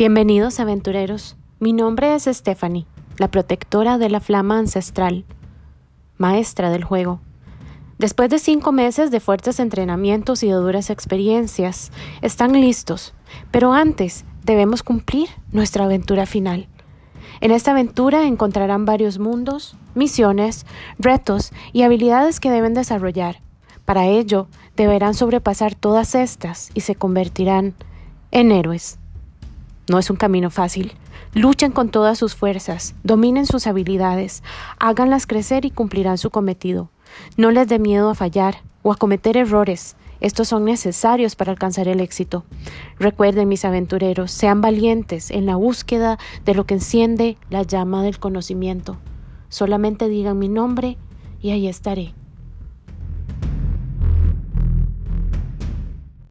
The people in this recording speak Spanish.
Bienvenidos aventureros. Mi nombre es Stephanie, la protectora de la flama ancestral, maestra del juego. Después de cinco meses de fuertes entrenamientos y de duras experiencias, están listos, pero antes debemos cumplir nuestra aventura final. En esta aventura encontrarán varios mundos, misiones, retos y habilidades que deben desarrollar. Para ello, deberán sobrepasar todas estas y se convertirán en héroes. No es un camino fácil. Luchen con todas sus fuerzas, dominen sus habilidades, háganlas crecer y cumplirán su cometido. No les dé miedo a fallar o a cometer errores. Estos son necesarios para alcanzar el éxito. Recuerden, mis aventureros, sean valientes en la búsqueda de lo que enciende la llama del conocimiento. Solamente digan mi nombre y ahí estaré.